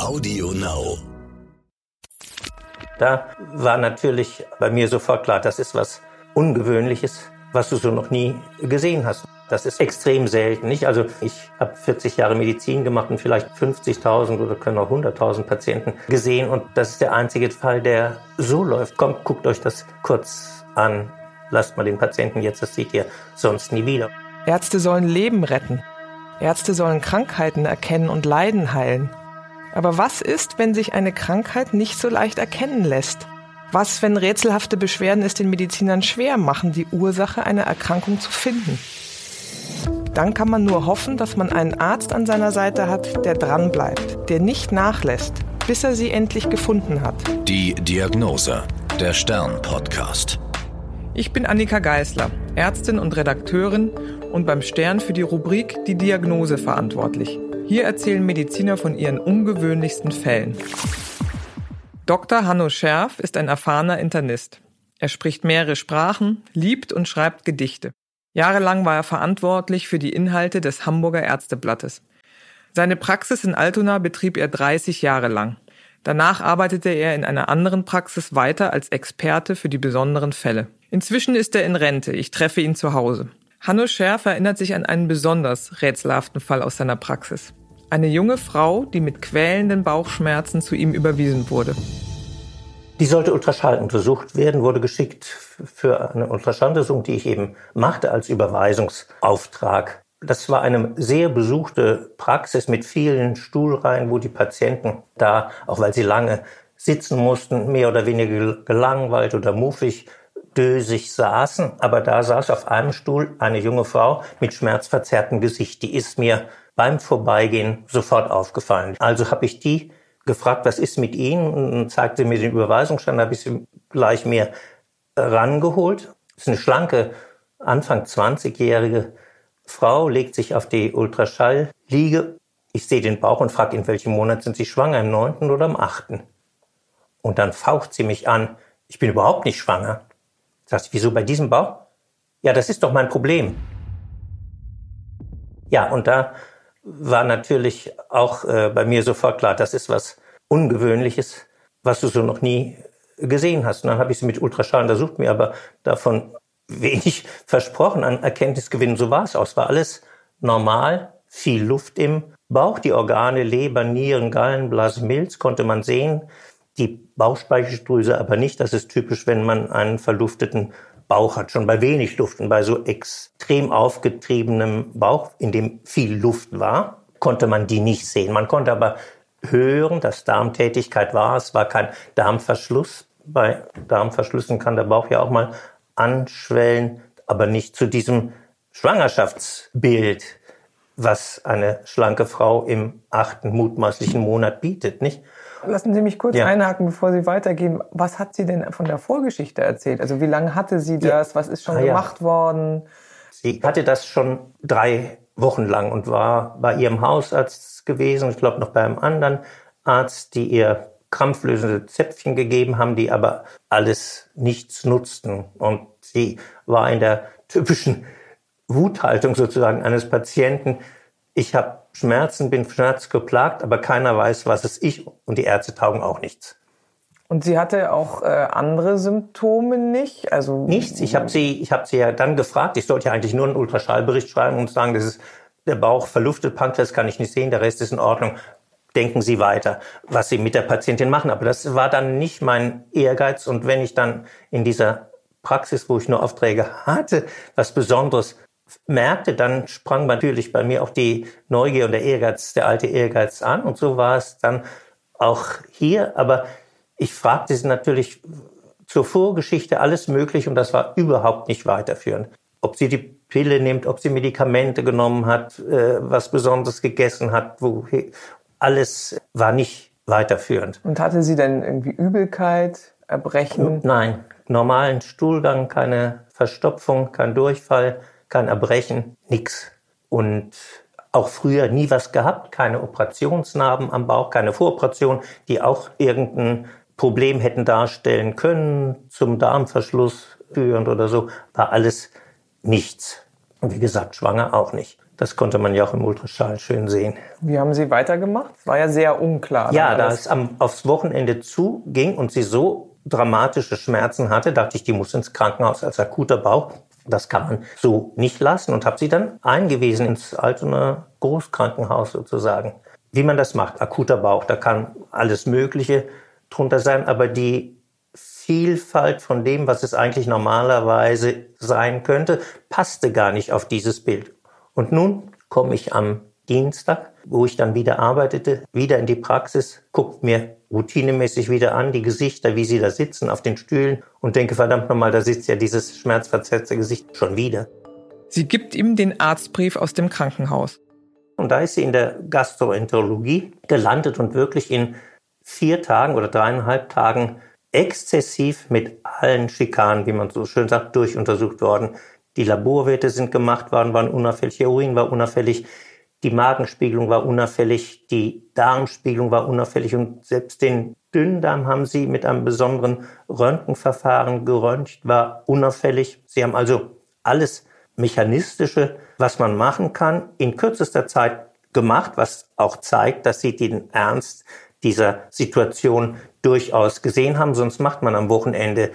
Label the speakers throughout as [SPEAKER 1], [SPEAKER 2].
[SPEAKER 1] Audio Now.
[SPEAKER 2] Da war natürlich bei mir sofort klar, das ist was Ungewöhnliches, was du so noch nie gesehen hast. Das ist extrem selten, nicht? Also ich habe 40 Jahre Medizin gemacht und vielleicht 50.000 oder können auch 100.000 Patienten gesehen und das ist der einzige Fall, der so läuft. Kommt, guckt euch das kurz an. Lasst mal den Patienten jetzt, das seht ihr sonst nie wieder.
[SPEAKER 3] Ärzte sollen Leben retten. Ärzte sollen Krankheiten erkennen und Leiden heilen. Aber was ist, wenn sich eine Krankheit nicht so leicht erkennen lässt? Was, wenn rätselhafte Beschwerden es den Medizinern schwer machen, die Ursache einer Erkrankung zu finden? Dann kann man nur hoffen, dass man einen Arzt an seiner Seite hat, der dranbleibt, der nicht nachlässt, bis er sie endlich gefunden hat.
[SPEAKER 1] Die Diagnose, der Stern-Podcast.
[SPEAKER 3] Ich bin Annika Geißler, Ärztin und Redakteurin und beim Stern für die Rubrik Die Diagnose verantwortlich. Hier erzählen Mediziner von ihren ungewöhnlichsten Fällen. Dr. Hanno Scherf ist ein erfahrener Internist. Er spricht mehrere Sprachen, liebt und schreibt Gedichte. Jahrelang war er verantwortlich für die Inhalte des Hamburger Ärzteblattes. Seine Praxis in Altona betrieb er 30 Jahre lang. Danach arbeitete er in einer anderen Praxis weiter als Experte für die besonderen Fälle. Inzwischen ist er in Rente. Ich treffe ihn zu Hause. Hanno Scherf erinnert sich an einen besonders rätselhaften Fall aus seiner Praxis. Eine junge Frau, die mit quälenden Bauchschmerzen zu ihm überwiesen wurde.
[SPEAKER 2] Die sollte Ultraschall untersucht werden, wurde geschickt für eine Ultraschalluntersuchung, die ich eben machte als Überweisungsauftrag. Das war eine sehr besuchte Praxis mit vielen Stuhlreihen, wo die Patienten da, auch weil sie lange sitzen mussten, mehr oder weniger gelangweilt oder muffig, dösig saßen. Aber da saß auf einem Stuhl eine junge Frau mit schmerzverzerrtem Gesicht. Die ist mir beim Vorbeigehen sofort aufgefallen. Also habe ich die gefragt, was ist mit Ihnen? Und zeigte mir den Überweisungsstand, da habe ich sie gleich mir rangeholt. Das ist eine schlanke, Anfang 20-jährige Frau, legt sich auf die Ultraschallliege. Ich sehe den Bauch und frage, in welchem Monat sind Sie schwanger, im neunten oder im achten? Und dann faucht sie mich an, ich bin überhaupt nicht schwanger. Sagt sie, wieso bei diesem Bauch? Ja, das ist doch mein Problem. Ja, und da war natürlich auch äh, bei mir sofort klar, das ist was Ungewöhnliches, was du so noch nie gesehen hast. Und dann habe ich sie mit Ultraschall untersucht, mir aber davon wenig versprochen an Erkenntnisgewinn. So war es auch. War alles normal, viel Luft im Bauch, die Organe Leber, Nieren, Gallenblase, Milz konnte man sehen, die Bauchspeicheldrüse aber nicht. Das ist typisch, wenn man einen verlufteten Bauch hat, schon bei wenig Luft und bei so extrem aufgetriebenem Bauch, in dem viel Luft war, konnte man die nicht sehen. Man konnte aber hören, dass Darmtätigkeit war. Es war kein Darmverschluss. Bei Darmverschlüssen kann der Bauch ja auch mal anschwellen, aber nicht zu diesem Schwangerschaftsbild, was eine schlanke Frau im achten mutmaßlichen Monat bietet, nicht?
[SPEAKER 3] Lassen Sie mich kurz ja. einhaken, bevor Sie weitergehen. Was hat sie denn von der Vorgeschichte erzählt? Also wie lange hatte sie das? Was ist schon ah, gemacht worden?
[SPEAKER 2] Sie hatte das schon drei Wochen lang und war bei ihrem Hausarzt gewesen, ich glaube noch bei einem anderen Arzt, die ihr krampflösende Zäpfchen gegeben haben, die aber alles nichts nutzten. Und sie war in der typischen Wuthaltung sozusagen eines Patienten. Ich habe Schmerzen, bin schmerzgeplagt, aber keiner weiß, was es ich und die Ärzte taugen auch nichts.
[SPEAKER 3] Und sie hatte auch äh, andere Symptome nicht?
[SPEAKER 2] Also nichts. Ich habe sie, ich habe sie ja dann gefragt. Ich sollte ja eigentlich nur einen Ultraschallbericht schreiben und sagen, das ist der Bauch verluftet, Pankreas kann ich nicht sehen, der Rest ist in Ordnung. Denken Sie weiter, was Sie mit der Patientin machen. Aber das war dann nicht mein Ehrgeiz. Und wenn ich dann in dieser Praxis, wo ich nur Aufträge hatte, was Besonderes merkte, dann sprang natürlich bei mir auch die Neugier und der Ehrgeiz, der alte Ehrgeiz an. Und so war es dann auch hier. Aber ich fragte sie natürlich zur Vorgeschichte alles möglich und das war überhaupt nicht weiterführend. Ob sie die Pille nimmt, ob sie Medikamente genommen hat, äh, was Besonderes gegessen hat, wo, alles war nicht weiterführend.
[SPEAKER 3] Und hatte sie denn irgendwie Übelkeit, Erbrechen?
[SPEAKER 2] Nein, normalen Stuhlgang, keine Verstopfung, kein Durchfall kein Erbrechen, nix. Und auch früher nie was gehabt, keine Operationsnarben am Bauch, keine Voroperation, die auch irgendein Problem hätten darstellen können, zum Darmverschluss führend oder so, war alles nichts. Und wie gesagt, schwanger auch nicht. Das konnte man ja auch im Ultraschall schön sehen.
[SPEAKER 3] Wie haben Sie weitergemacht? Es war ja sehr unklar.
[SPEAKER 2] Ja, da es am, aufs Wochenende zuging und sie so dramatische Schmerzen hatte, dachte ich, die muss ins Krankenhaus als akuter Bauch. Das kann man so nicht lassen und habe sie dann eingewiesen ins Altonaer Großkrankenhaus sozusagen. Wie man das macht, akuter Bauch, da kann alles Mögliche drunter sein, aber die Vielfalt von dem, was es eigentlich normalerweise sein könnte, passte gar nicht auf dieses Bild. Und nun komme ich am Dienstag, wo ich dann wieder arbeitete, wieder in die Praxis, guckt mir routinemäßig wieder an, die Gesichter, wie sie da sitzen auf den Stühlen und denke, verdammt nochmal, da sitzt ja dieses schmerzverzerrte Gesicht schon wieder.
[SPEAKER 3] Sie gibt ihm den Arztbrief aus dem Krankenhaus.
[SPEAKER 2] Und da ist sie in der Gastroenterologie gelandet und wirklich in vier Tagen oder dreieinhalb Tagen exzessiv mit allen Schikanen, wie man so schön sagt, durchuntersucht worden. Die Laborwerte sind gemacht worden, waren unauffällig, der Urin war unauffällig, die Magenspiegelung war unauffällig, die Darmspiegelung war unauffällig und selbst den Dünndarm haben sie mit einem besonderen Röntgenverfahren geröntgt, war unauffällig. Sie haben also alles Mechanistische, was man machen kann, in kürzester Zeit gemacht, was auch zeigt, dass sie den Ernst dieser Situation durchaus gesehen haben. Sonst macht man am Wochenende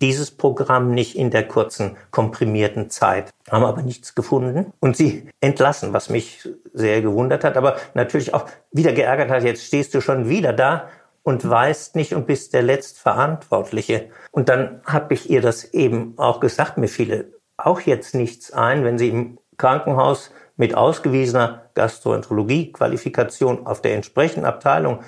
[SPEAKER 2] dieses Programm nicht in der kurzen, komprimierten Zeit. Haben aber nichts gefunden und sie entlassen, was mich sehr gewundert hat, aber natürlich auch wieder geärgert hat. Jetzt stehst du schon wieder da und weißt nicht und bist der Letztverantwortliche. Und dann habe ich ihr das eben auch gesagt. Mir fiel auch jetzt nichts ein, wenn sie im Krankenhaus mit ausgewiesener Gastroenterologie-Qualifikation auf der entsprechenden Abteilung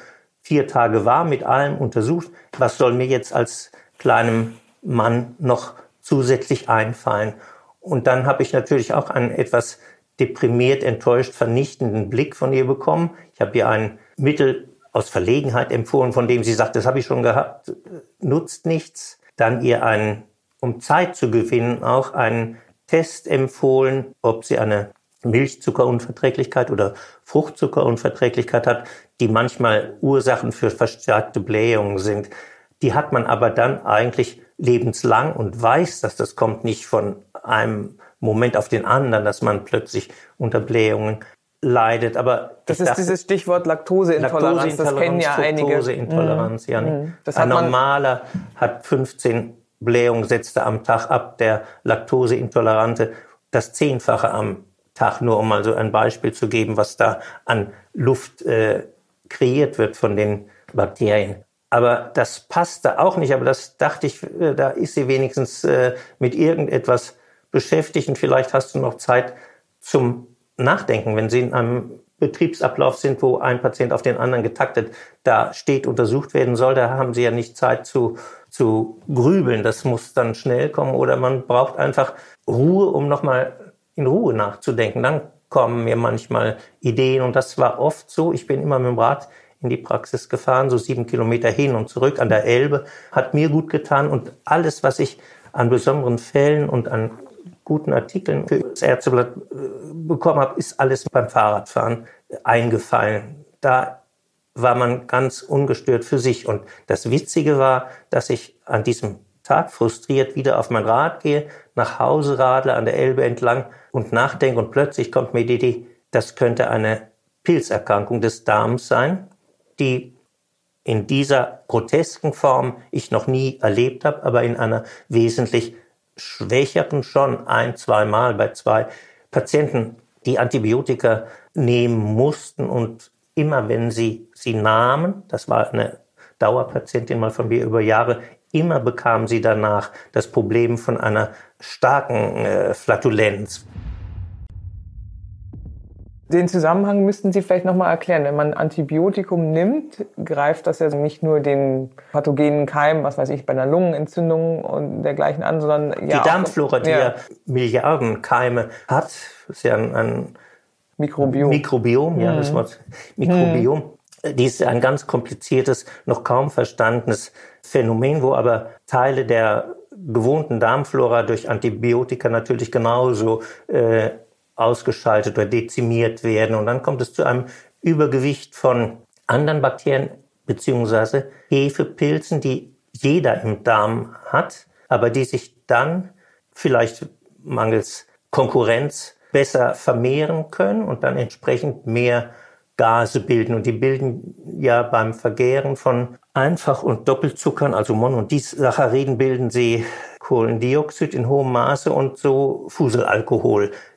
[SPEAKER 2] vier Tage war, mit allem untersucht. Was soll mir jetzt als kleinem Mann noch zusätzlich einfallen? Und dann habe ich natürlich auch einen etwas deprimiert, enttäuscht, vernichtenden Blick von ihr bekommen. Ich habe ihr ein Mittel aus Verlegenheit empfohlen, von dem sie sagt, das habe ich schon gehabt, nutzt nichts. Dann ihr einen, um Zeit zu gewinnen, auch einen Test empfohlen, ob sie eine Milchzuckerunverträglichkeit oder Fruchtzuckerunverträglichkeit hat, die manchmal Ursachen für verstärkte Blähungen sind. Die hat man aber dann eigentlich lebenslang und weiß, dass das kommt nicht von einem Moment auf den anderen, dass man plötzlich unter Blähungen leidet. Aber
[SPEAKER 3] das ist dachte, dieses Stichwort Laktoseintoleranz. Das kennen ja einige.
[SPEAKER 2] Laktoseintoleranz, ja. Mhm. Das Ein normaler hat 15 Blähungen, setzte am Tag ab. Der Laktoseintolerante das Zehnfache am Tag, nur um mal so ein Beispiel zu geben, was da an Luft äh, kreiert wird von den Bakterien. Aber das passte auch nicht, aber das dachte ich, äh, da ist sie wenigstens äh, mit irgendetwas beschäftigt und vielleicht hast du noch Zeit zum Nachdenken, wenn sie in einem Betriebsablauf sind, wo ein Patient auf den anderen getaktet da steht, untersucht werden soll, da haben sie ja nicht Zeit zu, zu grübeln. Das muss dann schnell kommen oder man braucht einfach Ruhe, um nochmal in Ruhe nachzudenken. Dann kommen mir manchmal Ideen und das war oft so. Ich bin immer mit dem Rad in die Praxis gefahren, so sieben Kilometer hin und zurück an der Elbe, hat mir gut getan und alles, was ich an besonderen Fällen und an guten Artikeln für das Ärzteblatt äh, bekommen habe, ist alles beim Fahrradfahren eingefallen. Da war man ganz ungestört für sich. Und das Witzige war, dass ich an diesem Tag frustriert wieder auf mein Rad gehe, nach Hause radle an der Elbe entlang und nachdenke und plötzlich kommt mir die Idee, das könnte eine Pilzerkrankung des Darms sein, die in dieser grotesken Form ich noch nie erlebt habe, aber in einer wesentlich schwächeren schon ein, zweimal bei zwei Patienten, die Antibiotika nehmen mussten und immer wenn sie sie nahmen, das war eine Dauerpatientin mal von mir über Jahre, immer bekam sie danach das Problem von einer starken äh, Flatulenz.
[SPEAKER 3] Den Zusammenhang müssten Sie vielleicht nochmal erklären. Wenn man Antibiotikum nimmt, greift das ja nicht nur den pathogenen Keim, was weiß ich, bei einer Lungenentzündung und dergleichen an, sondern
[SPEAKER 2] ja. Die Darmflora, die ja Milliarden Keime hat, ist ja ein, ein Mikrobiom. Mikrobiom, ja, mhm. das Wort Mikrobiom. Mhm. Die ist ein ganz kompliziertes, noch kaum verstandenes Phänomen, wo aber Teile der gewohnten Darmflora durch Antibiotika natürlich genauso äh, ausgeschaltet oder dezimiert werden. Und dann kommt es zu einem Übergewicht von anderen Bakterien beziehungsweise Hefepilzen, die jeder im Darm hat, aber die sich dann vielleicht mangels Konkurrenz besser vermehren können und dann entsprechend mehr Gase bilden. Und die bilden ja beim Vergären von Einfach- und Doppelzuckern, also Mon- und Disacchariden, bilden sie Kohlendioxid in hohem Maße und so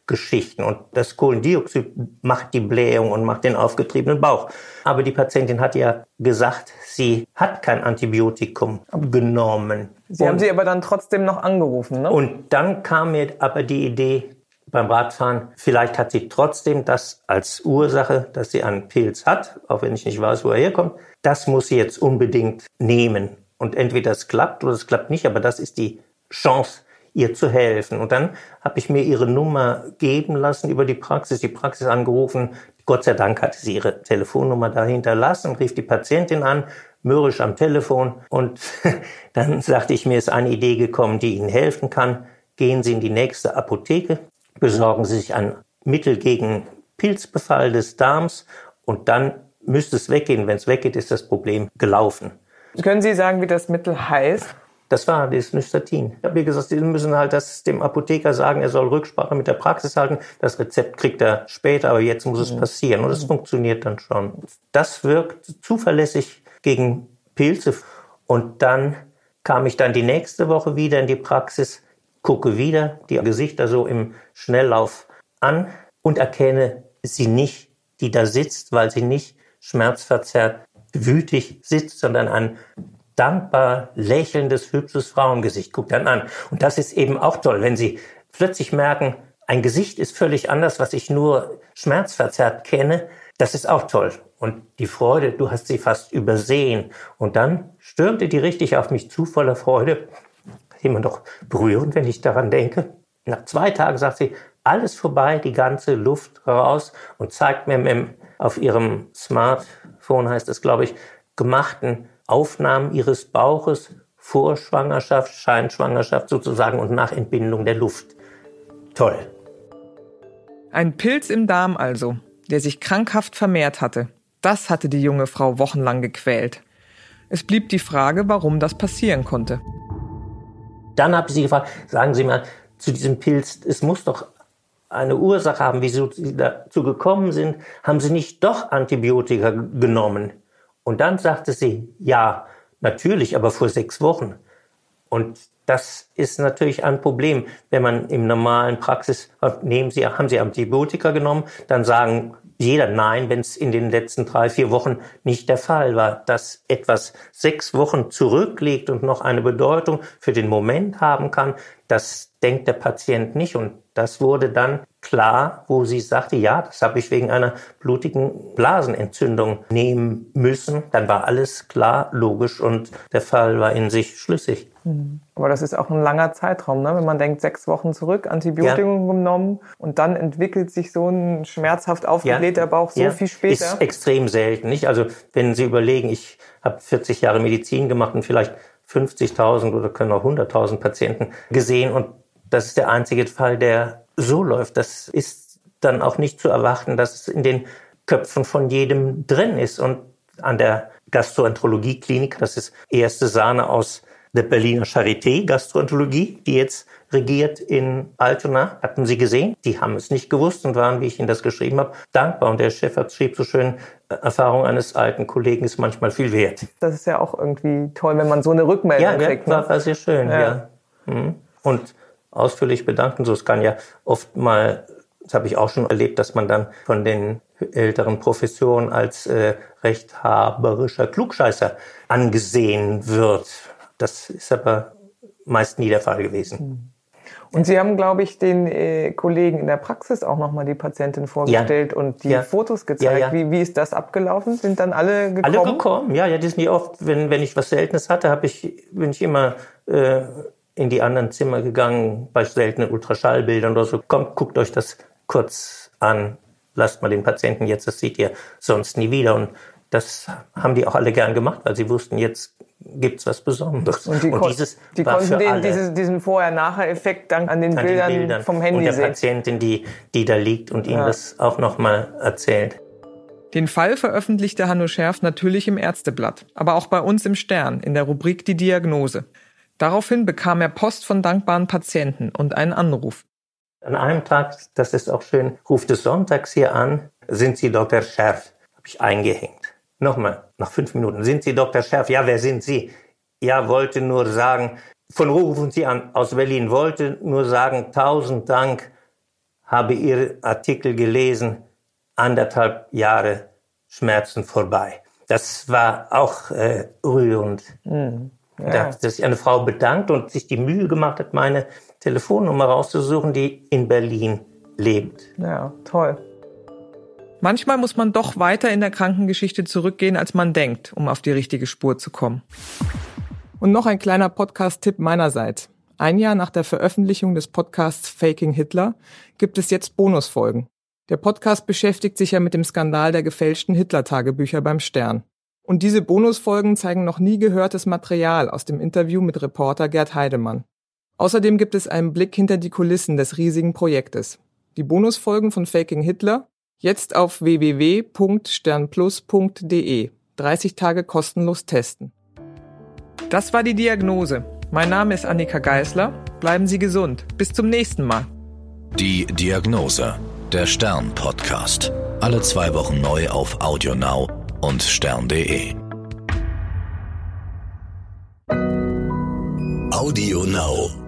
[SPEAKER 2] Fuselalkoholgeschichten. Und das Kohlendioxid macht die Blähung und macht den aufgetriebenen Bauch. Aber die Patientin hat ja gesagt, sie hat kein Antibiotikum genommen.
[SPEAKER 3] Sie und, haben sie aber dann trotzdem noch angerufen, ne?
[SPEAKER 2] Und dann kam mir aber die Idee beim Radfahren, vielleicht hat sie trotzdem das als Ursache, dass sie einen Pilz hat, auch wenn ich nicht weiß, wo er herkommt. Das muss sie jetzt unbedingt nehmen. Und entweder es klappt oder es klappt nicht, aber das ist die Chance, ihr zu helfen. Und dann habe ich mir ihre Nummer geben lassen über die Praxis, die Praxis angerufen. Gott sei Dank hatte sie ihre Telefonnummer da hinterlassen, rief die Patientin an, mürrisch am Telefon. Und dann sagte ich, mir ist eine Idee gekommen, die Ihnen helfen kann. Gehen Sie in die nächste Apotheke, besorgen Sie sich ein Mittel gegen Pilzbefall des Darms und dann müsste es weggehen. Wenn es weggeht, ist das Problem gelaufen.
[SPEAKER 3] Können Sie sagen, wie das Mittel heißt?
[SPEAKER 2] Das war das Nystatin. Ich habe ihr gesagt, Sie müssen halt das dem Apotheker sagen, er soll Rücksprache mit der Praxis halten. Das Rezept kriegt er später, aber jetzt muss es mhm. passieren. Und es funktioniert dann schon. Das wirkt zuverlässig gegen Pilze. Und dann kam ich dann die nächste Woche wieder in die Praxis, gucke wieder die Gesichter so im Schnelllauf an und erkenne sie nicht, die da sitzt, weil sie nicht schmerzverzerrt wütig sitzt, sondern ein dankbar lächelndes, hübsches Frauengesicht. Guckt dann an. Und das ist eben auch toll, wenn Sie plötzlich merken, ein Gesicht ist völlig anders, was ich nur schmerzverzerrt kenne. Das ist auch toll. Und die Freude, du hast sie fast übersehen. Und dann stürmte die richtig auf mich zu voller Freude. Immer noch berührend, wenn ich daran denke. Nach zwei Tagen sagt sie, alles vorbei, die ganze Luft raus und zeigt mir auf ihrem Smartphone, heißt es, glaube ich, gemachten Aufnahmen ihres Bauches vor Schwangerschaft, Scheinschwangerschaft sozusagen und nach Entbindung der Luft. Toll.
[SPEAKER 3] Ein Pilz im Darm also, der sich krankhaft vermehrt hatte. Das hatte die junge Frau wochenlang gequält. Es blieb die Frage, warum das passieren konnte.
[SPEAKER 2] Dann habe ich sie gefragt, sagen Sie mal, zu diesem Pilz, es muss doch eine Ursache haben, wieso Sie dazu gekommen sind. Haben Sie nicht doch Antibiotika genommen? Und dann sagte sie, ja, natürlich, aber vor sechs Wochen. Und das ist natürlich ein Problem, wenn man im normalen Praxis, nehmen Sie, haben Sie Antibiotika genommen, dann sagen jeder Nein, wenn es in den letzten drei, vier Wochen nicht der Fall war. Dass etwas sechs Wochen zurückliegt und noch eine Bedeutung für den Moment haben kann, das denkt der Patient nicht. Und das wurde dann klar, wo sie sagte, ja, das habe ich wegen einer blutigen Blasenentzündung nehmen müssen. Dann war alles klar, logisch und der Fall war in sich schlüssig.
[SPEAKER 3] Mhm. Aber das ist auch ein langer Zeitraum, ne? wenn man denkt, sechs Wochen zurück, Antibiotikum ja. genommen und dann entwickelt sich so ein schmerzhaft aufgeblähter ja. Bauch so ja. viel später.
[SPEAKER 2] Ist extrem selten, nicht? Also wenn Sie überlegen, ich habe 40 Jahre Medizin gemacht und vielleicht 50.000 oder können auch 100.000 Patienten gesehen und das ist der einzige Fall, der so läuft. Das ist dann auch nicht zu erwarten, dass es in den Köpfen von jedem drin ist. Und an der Gastroenterologie-Klinik, das ist erste Sahne aus der Berliner Charité Gastroenterologie, die jetzt regiert in Altona. Hatten Sie gesehen? Die haben es nicht gewusst und waren, wie ich Ihnen das geschrieben habe, dankbar. Und der Chefarzt schrieb so schön, äh, Erfahrung eines alten Kollegen ist manchmal viel wert.
[SPEAKER 3] Das ist ja auch irgendwie toll, wenn man so eine Rückmeldung
[SPEAKER 2] ja,
[SPEAKER 3] kriegt.
[SPEAKER 2] Ja, war, war sehr schön, ja. ja. Mhm. Und ausführlich bedanken. So, es kann ja oft mal, das habe ich auch schon erlebt, dass man dann von den älteren Professionen als äh, rechthaberischer Klugscheißer angesehen wird. Das ist aber meist nie der Fall gewesen. Hm.
[SPEAKER 3] Und Sie haben, glaube ich, den äh, Kollegen in der Praxis auch nochmal die Patientin vorgestellt ja. und die ja. Fotos gezeigt. Ja, wie, wie ist das abgelaufen? Sind dann alle gekommen?
[SPEAKER 2] Alle gekommen, ja, ja, die sind nie oft, wenn, wenn ich was Seltenes hatte, habe ich, bin ich immer äh, in die anderen Zimmer gegangen, bei seltenen Ultraschallbildern oder so. Kommt, guckt euch das kurz an, lasst mal den Patienten jetzt, das seht ihr sonst nie wieder. Und das haben die auch alle gern gemacht, weil sie wussten, jetzt gibt's was Besonderes.
[SPEAKER 3] Und, die, und dieses die konnten den, dieses, diesen Vorher-Nachher-Effekt dann an den, an Bildern, den Bildern vom Handy
[SPEAKER 2] sehen. Und
[SPEAKER 3] der
[SPEAKER 2] Patientin, die, die da liegt und ja. ihnen das auch nochmal erzählt.
[SPEAKER 3] Den Fall veröffentlichte Hanno Scherf natürlich im Ärzteblatt, aber auch bei uns im Stern in der Rubrik Die Diagnose. Daraufhin bekam er Post von dankbaren Patienten und einen Anruf.
[SPEAKER 2] An einem Tag, das ist auch schön, ruft es sonntags hier an, sind Sie Dr. Scherf? Habe ich eingehängt. Nochmal, nach fünf Minuten, sind Sie Dr. Scherf? Ja, wer sind Sie? Ja, wollte nur sagen, von wo rufen Sie an? Aus Berlin. Wollte nur sagen, tausend Dank, habe Ihr Artikel gelesen, anderthalb Jahre Schmerzen vorbei. Das war auch äh, rührend. Mhm. Ja. Dass sich eine Frau bedankt und sich die Mühe gemacht hat, meine Telefonnummer rauszusuchen, die in Berlin lebt.
[SPEAKER 3] Ja, toll. Manchmal muss man doch weiter in der Krankengeschichte zurückgehen, als man denkt, um auf die richtige Spur zu kommen. Und noch ein kleiner Podcast-Tipp meinerseits. Ein Jahr nach der Veröffentlichung des Podcasts Faking Hitler gibt es jetzt Bonusfolgen. Der Podcast beschäftigt sich ja mit dem Skandal der gefälschten Hitler-Tagebücher beim Stern. Und diese Bonusfolgen zeigen noch nie gehörtes Material aus dem Interview mit Reporter Gerd Heidemann. Außerdem gibt es einen Blick hinter die Kulissen des riesigen Projektes. Die Bonusfolgen von Faking Hitler jetzt auf www.sternplus.de. 30 Tage kostenlos testen. Das war die Diagnose. Mein Name ist Annika Geisler. Bleiben Sie gesund. Bis zum nächsten Mal.
[SPEAKER 1] Die Diagnose. Der Stern Podcast. Alle zwei Wochen neu auf AudioNow und stern.de. Audio Now.